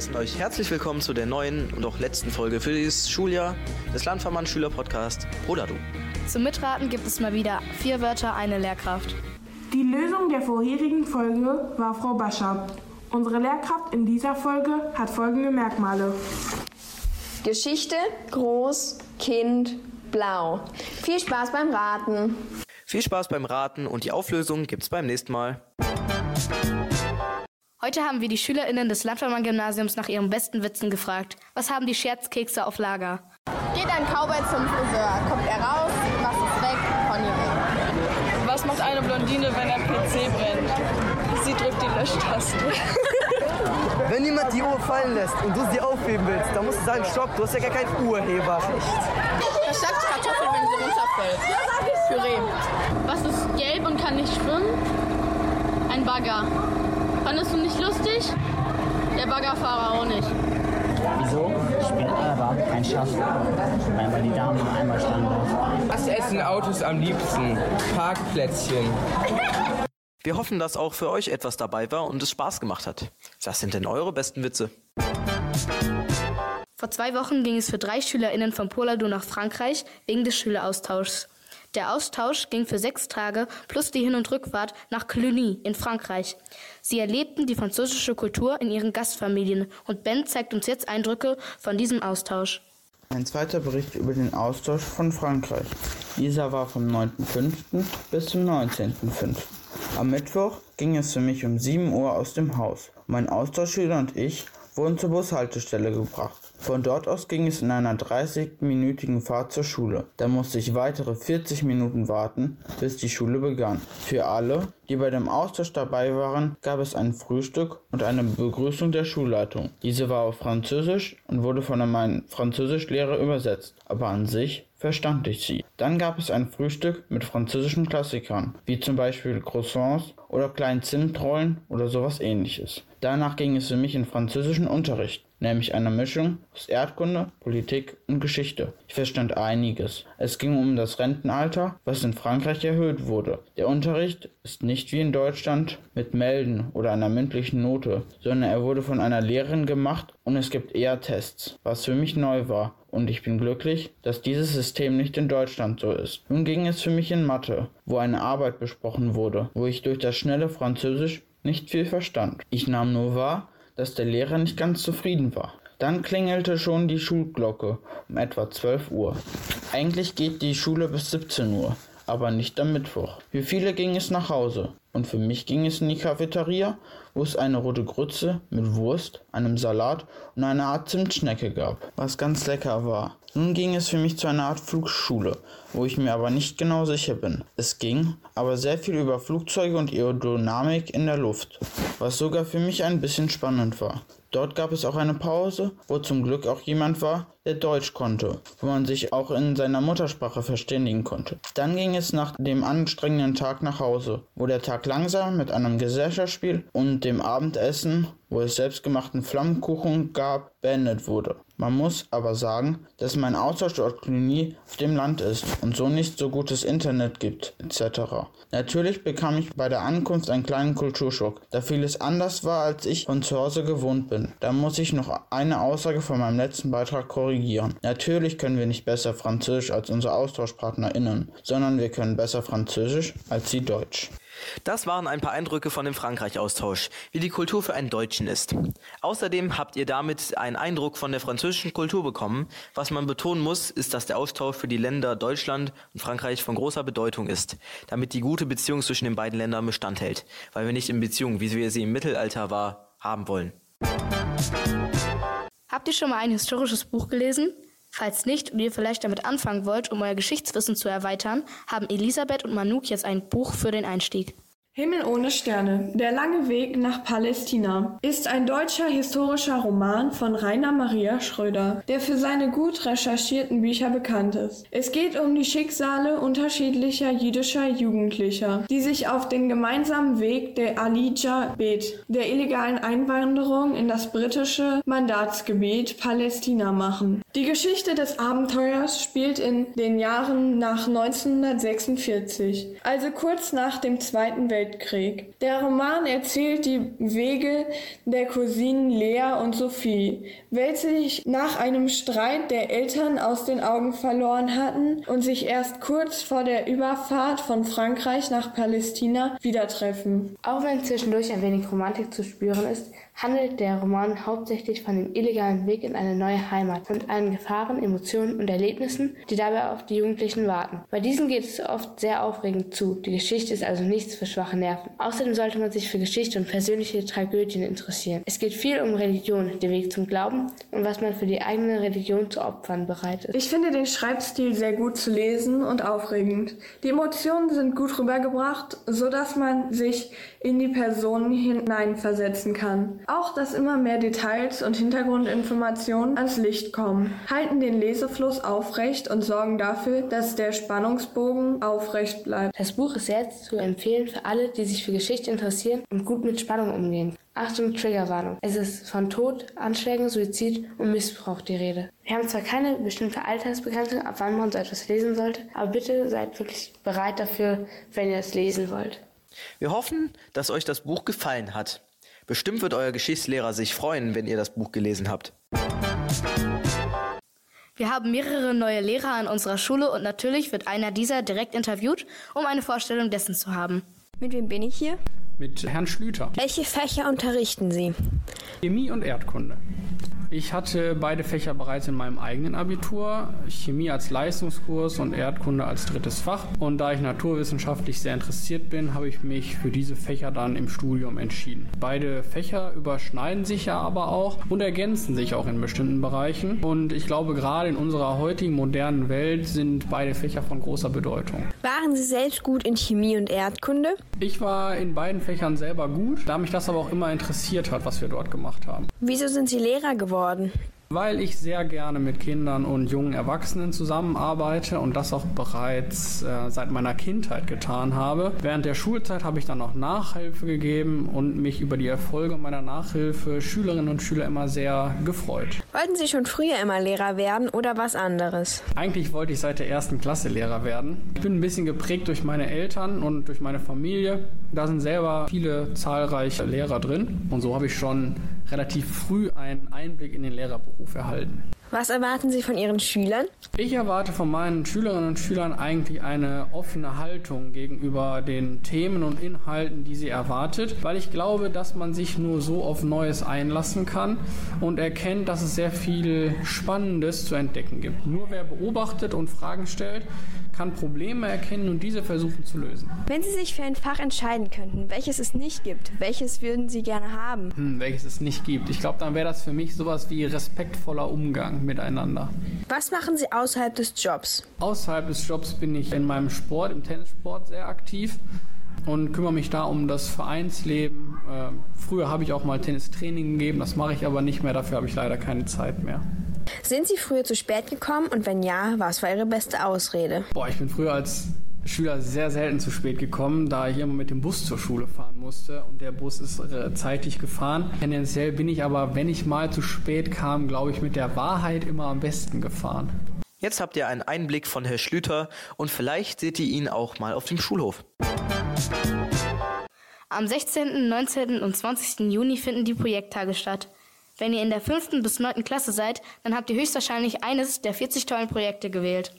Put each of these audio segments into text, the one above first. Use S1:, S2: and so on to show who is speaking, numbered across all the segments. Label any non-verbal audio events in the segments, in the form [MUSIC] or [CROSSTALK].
S1: heißen euch herzlich willkommen zu der neuen und auch letzten Folge für dieses Schuljahr des Landvermann Schüler Podcast Rodadu.
S2: Zum Mitraten gibt es mal wieder vier Wörter, eine Lehrkraft.
S3: Die Lösung der vorherigen Folge war Frau Bascher. Unsere Lehrkraft in dieser Folge hat folgende Merkmale.
S4: Geschichte, groß, Kind, blau. Viel Spaß beim Raten.
S1: Viel Spaß beim Raten und die Auflösung gibt's beim nächsten Mal.
S2: Heute haben wir die SchülerInnen des Landvermann-Gymnasiums nach ihren besten Witzen gefragt. Was haben die Scherzkekse auf Lager?
S4: Geht ein Cowboy zum Friseur. Kommt er raus, was ist weg, Pony weg.
S5: Was macht eine Blondine, wenn der PC brennt? Sie drückt die Löschtaste. [LAUGHS]
S6: Wenn jemand die Uhr fallen lässt und du sie aufheben willst, dann musst du sagen, stopp, du hast ja gar kein Urheberrecht.
S5: Verstärkte Kartoffel, wenn sie runterfällt. Püree.
S7: Was ist gelb und kann nicht schwimmen? Ein Bagger. Fandest du nicht lustig? Der Baggerfahrer auch nicht.
S8: Wieso spielt aber kein Schach? Weil die Damen nur einmal fahren.
S9: Was essen Autos am liebsten? Parkplätzchen.
S1: Wir hoffen, dass auch für euch etwas dabei war und es Spaß gemacht hat. Was sind denn eure besten Witze?
S2: Vor zwei Wochen ging es für drei SchülerInnen von Poladu nach Frankreich wegen des Schüleraustauschs. Der Austausch ging für sechs Tage plus die Hin- und Rückfahrt nach Cluny in Frankreich. Sie erlebten die französische Kultur in ihren Gastfamilien und Ben zeigt uns jetzt Eindrücke von diesem Austausch.
S10: Ein zweiter Bericht über den Austausch von Frankreich. Dieser war vom 9.5. bis zum 19.5. Am Mittwoch ging es für mich um 7 Uhr aus dem Haus. Mein Austauschschüler und ich wurden zur Bushaltestelle gebracht. Von dort aus ging es in einer 30-minütigen Fahrt zur Schule. Da musste ich weitere 40 Minuten warten, bis die Schule begann. Für alle, die bei dem Austausch dabei waren, gab es ein Frühstück und eine Begrüßung der Schulleitung. Diese war auf Französisch und wurde von meinem Französischlehrer übersetzt, aber an sich verstand ich sie. Dann gab es ein Frühstück mit französischen Klassikern, wie zum Beispiel Croissants oder kleinen Zimtrollen oder sowas ähnliches. Danach ging es für mich in französischen Unterricht, nämlich einer Mischung aus Erdkunde, Politik und Geschichte. Ich verstand einiges. Es ging um das Rentenalter, was in Frankreich erhöht wurde. Der Unterricht ist nicht wie in Deutschland mit Melden oder einer mündlichen Note, sondern er wurde von einer Lehrerin gemacht und es gibt eher Tests, was für mich neu war. Und ich bin glücklich, dass dieses System nicht in Deutschland so ist. Nun ging es für mich in Mathe, wo eine Arbeit besprochen wurde, wo ich durch das schnelle Französisch nicht viel verstand. Ich nahm nur wahr, dass der Lehrer nicht ganz zufrieden war. Dann klingelte schon die Schulglocke um etwa 12 Uhr. Eigentlich geht die Schule bis 17 Uhr, aber nicht am Mittwoch. Für viele ging es nach Hause und für mich ging es in die Cafeteria, wo es eine rote Grütze mit Wurst, einem Salat und einer Art Zimtschnecke gab, was ganz lecker war. Nun ging es für mich zu einer Art Flugschule, wo ich mir aber nicht genau sicher bin. Es ging aber sehr viel über Flugzeuge und Aerodynamik in der Luft, was sogar für mich ein bisschen spannend war. Dort gab es auch eine Pause, wo zum Glück auch jemand war, der Deutsch konnte, wo man sich auch in seiner Muttersprache verständigen konnte. Dann ging es nach dem anstrengenden Tag nach Hause, wo der Tag langsam mit einem Gesellschaftsspiel und dem Abendessen, wo es selbstgemachten Flammkuchen gab, beendet wurde. Man muss aber sagen, dass mein Austauschort Cluny auf dem Land ist und so nicht so gutes Internet gibt, etc. Natürlich bekam ich bei der Ankunft einen kleinen Kulturschock, da vieles anders war, als ich von zu Hause gewohnt bin. Da muss ich noch eine Aussage von meinem letzten Beitrag korrigieren. Natürlich können wir nicht besser Französisch als unsere AustauschpartnerInnen, sondern wir können besser Französisch als sie Deutsch.
S1: Das waren ein paar Eindrücke von dem Frankreich-Austausch, wie die Kultur für einen Deutschen ist. Außerdem habt ihr damit einen Eindruck von der französischen Kultur bekommen. Was man betonen muss, ist, dass der Austausch für die Länder Deutschland und Frankreich von großer Bedeutung ist, damit die gute Beziehung zwischen den beiden Ländern Bestand hält, weil wir nicht in Beziehung, wie wir sie im Mittelalter war, haben wollen.
S2: Habt ihr schon mal ein historisches Buch gelesen? Falls nicht und ihr vielleicht damit anfangen wollt, um euer Geschichtswissen zu erweitern, haben Elisabeth und Manuk jetzt ein Buch für den Einstieg.
S3: Himmel ohne Sterne. Der lange Weg nach Palästina ist ein deutscher historischer Roman von Rainer Maria Schröder, der für seine gut recherchierten Bücher bekannt ist. Es geht um die Schicksale unterschiedlicher jüdischer Jugendlicher, die sich auf den gemeinsamen Weg der Alija Bet, der illegalen Einwanderung in das britische Mandatsgebiet Palästina machen. Die Geschichte des Abenteuers spielt in den Jahren nach 1946, also kurz nach dem Zweiten Weltkrieg Weltkrieg. Der Roman erzählt die Wege der Cousinen Lea und Sophie, welche sich nach einem Streit der Eltern aus den Augen verloren hatten und sich erst kurz vor der Überfahrt von Frankreich nach Palästina wieder treffen.
S2: Auch wenn zwischendurch ein wenig Romantik zu spüren ist, handelt der Roman hauptsächlich von dem illegalen Weg in eine neue Heimat und allen Gefahren, Emotionen und Erlebnissen, die dabei auf die Jugendlichen warten. Bei diesen geht es oft sehr aufregend zu. Die Geschichte ist also nichts für schwache Nerven. Außerdem sollte man sich für Geschichte und persönliche Tragödien interessieren. Es geht viel um Religion, den Weg zum Glauben und was man für die eigene Religion zu opfern bereit ist.
S3: Ich finde den Schreibstil sehr gut zu lesen und aufregend. Die Emotionen sind gut rübergebracht, so dass man sich in die Personen hineinversetzen kann. Auch, dass immer mehr Details und Hintergrundinformationen ans Licht kommen, halten den Lesefluss aufrecht und sorgen dafür, dass der Spannungsbogen aufrecht bleibt.
S2: Das Buch ist sehr zu empfehlen für alle, die sich für Geschichte interessieren und gut mit Spannung umgehen. Achtung, Triggerwarnung. Es ist von Tod, Anschlägen, Suizid und Missbrauch die Rede. Wir haben zwar keine bestimmte Altersbegrenzung, ab wann man so etwas lesen sollte, aber bitte seid wirklich bereit dafür, wenn ihr es lesen wollt.
S1: Wir hoffen, dass euch das Buch gefallen hat. Bestimmt wird euer Geschichtslehrer sich freuen, wenn ihr das Buch gelesen habt.
S2: Wir haben mehrere neue Lehrer an unserer Schule und natürlich wird einer dieser direkt interviewt, um eine Vorstellung dessen zu haben.
S11: Mit wem bin ich hier?
S12: Mit Herrn Schlüter.
S11: Welche Fächer unterrichten Sie?
S12: Chemie und Erdkunde. Ich hatte beide Fächer bereits in meinem eigenen Abitur, Chemie als Leistungskurs und Erdkunde als drittes Fach. Und da ich naturwissenschaftlich sehr interessiert bin, habe ich mich für diese Fächer dann im Studium entschieden. Beide Fächer überschneiden sich ja aber auch und ergänzen sich auch in bestimmten Bereichen. Und ich glaube, gerade in unserer heutigen modernen Welt sind beide Fächer von großer Bedeutung.
S11: Waren Sie selbst gut in Chemie und Erdkunde?
S12: Ich war in beiden Fächern selber gut, da mich das aber auch immer interessiert hat, was wir dort gemacht haben.
S11: Wieso sind Sie Lehrer geworden?
S12: Weil ich sehr gerne mit Kindern und jungen Erwachsenen zusammenarbeite und das auch bereits äh, seit meiner Kindheit getan habe. Während der Schulzeit habe ich dann auch Nachhilfe gegeben und mich über die Erfolge meiner Nachhilfe Schülerinnen und Schüler immer sehr gefreut.
S11: Wollten Sie schon früher immer Lehrer werden oder was anderes?
S12: Eigentlich wollte ich seit der ersten Klasse Lehrer werden. Ich bin ein bisschen geprägt durch meine Eltern und durch meine Familie. Da sind selber viele zahlreiche Lehrer drin und so habe ich schon relativ früh einen Einblick in den Lehrerberuf erhalten.
S11: Was erwarten Sie von Ihren Schülern?
S12: Ich erwarte von meinen Schülerinnen und Schülern eigentlich eine offene Haltung gegenüber den Themen und Inhalten, die sie erwartet, weil ich glaube, dass man sich nur so auf Neues einlassen kann und erkennt, dass es sehr viel Spannendes zu entdecken gibt. Nur wer beobachtet und Fragen stellt, kann Probleme erkennen und diese versuchen zu lösen.
S11: Wenn Sie sich für ein Fach entscheiden könnten, welches es nicht gibt, welches würden Sie gerne haben?
S12: Hm, welches es nicht gibt. Ich glaube, dann wäre das für mich sowas wie respektvoller Umgang miteinander.
S11: Was machen Sie außerhalb des Jobs?
S12: Außerhalb des Jobs bin ich in meinem Sport, im Tennissport sehr aktiv und kümmere mich da um das Vereinsleben. Äh, früher habe ich auch mal Tennistraining gegeben, das mache ich aber nicht mehr, dafür habe ich leider keine Zeit mehr.
S11: Sind Sie früher zu spät gekommen und wenn ja, was war Ihre beste Ausrede?
S12: Boah, ich bin früher als Schüler sehr selten zu spät gekommen, da ich immer mit dem Bus zur Schule fahren musste und der Bus ist äh, zeitig gefahren. Tendenziell bin ich aber, wenn ich mal zu spät kam, glaube ich, mit der Wahrheit immer am besten gefahren.
S1: Jetzt habt ihr einen Einblick von Herrn Schlüter und vielleicht seht ihr ihn auch mal auf dem Schulhof.
S2: Am 16., 19. und 20. Juni finden die Projekttage statt. Wenn ihr in der 5. bis 9. Klasse seid, dann habt ihr höchstwahrscheinlich eines der 40 tollen Projekte gewählt.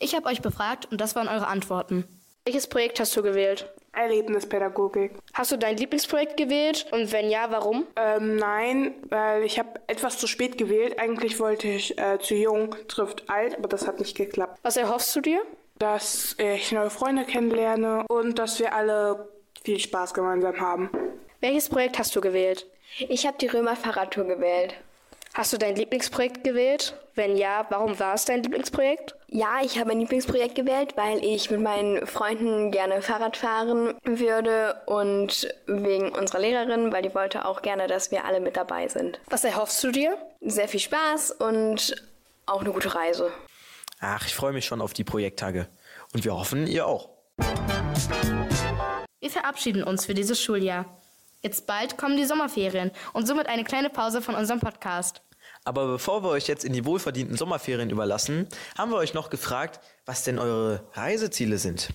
S2: Ich habe euch befragt und das waren eure Antworten. Welches Projekt hast du gewählt?
S13: Erlebnispädagogik.
S2: Hast du dein Lieblingsprojekt gewählt und wenn ja, warum?
S13: Ähm, nein, weil ich habe etwas zu spät gewählt. Eigentlich wollte ich äh, zu jung trifft alt, aber das hat nicht geklappt.
S2: Was erhoffst du dir?
S13: Dass ich neue Freunde kennenlerne und dass wir alle viel Spaß gemeinsam haben.
S2: Welches Projekt hast du gewählt?
S11: Ich habe die Römer-Fahrradtour gewählt.
S2: Hast du dein Lieblingsprojekt gewählt? Wenn ja, warum war es dein Lieblingsprojekt?
S11: Ja, ich habe ein Lieblingsprojekt gewählt, weil ich mit meinen Freunden gerne Fahrrad fahren würde und wegen unserer Lehrerin, weil die wollte auch gerne, dass wir alle mit dabei sind.
S2: Was erhoffst du dir?
S11: Sehr viel Spaß und auch eine gute Reise.
S1: Ach, ich freue mich schon auf die Projekttage. Und wir hoffen, ihr auch.
S2: Wir verabschieden uns für dieses Schuljahr. Jetzt bald kommen die Sommerferien und somit eine kleine Pause von unserem Podcast.
S1: Aber bevor wir euch jetzt in die wohlverdienten Sommerferien überlassen, haben wir euch noch gefragt, was denn eure Reiseziele sind.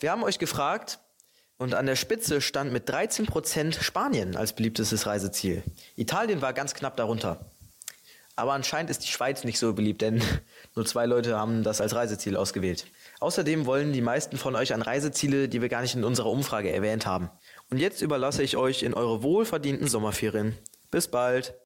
S1: Wir haben euch gefragt, Und an der Spitze stand mit 13% Spanien als beliebtestes Reiseziel. Italien war ganz knapp darunter. Aber anscheinend ist die Schweiz nicht so beliebt, denn [LAUGHS] nur zwei Leute haben das als Reiseziel ausgewählt. Außerdem wollen die meisten von euch an Reiseziele, die wir gar nicht in unserer Umfrage erwähnt haben. Und jetzt überlasse ich euch in eure wohlverdienten Sommerferien. Bis bald.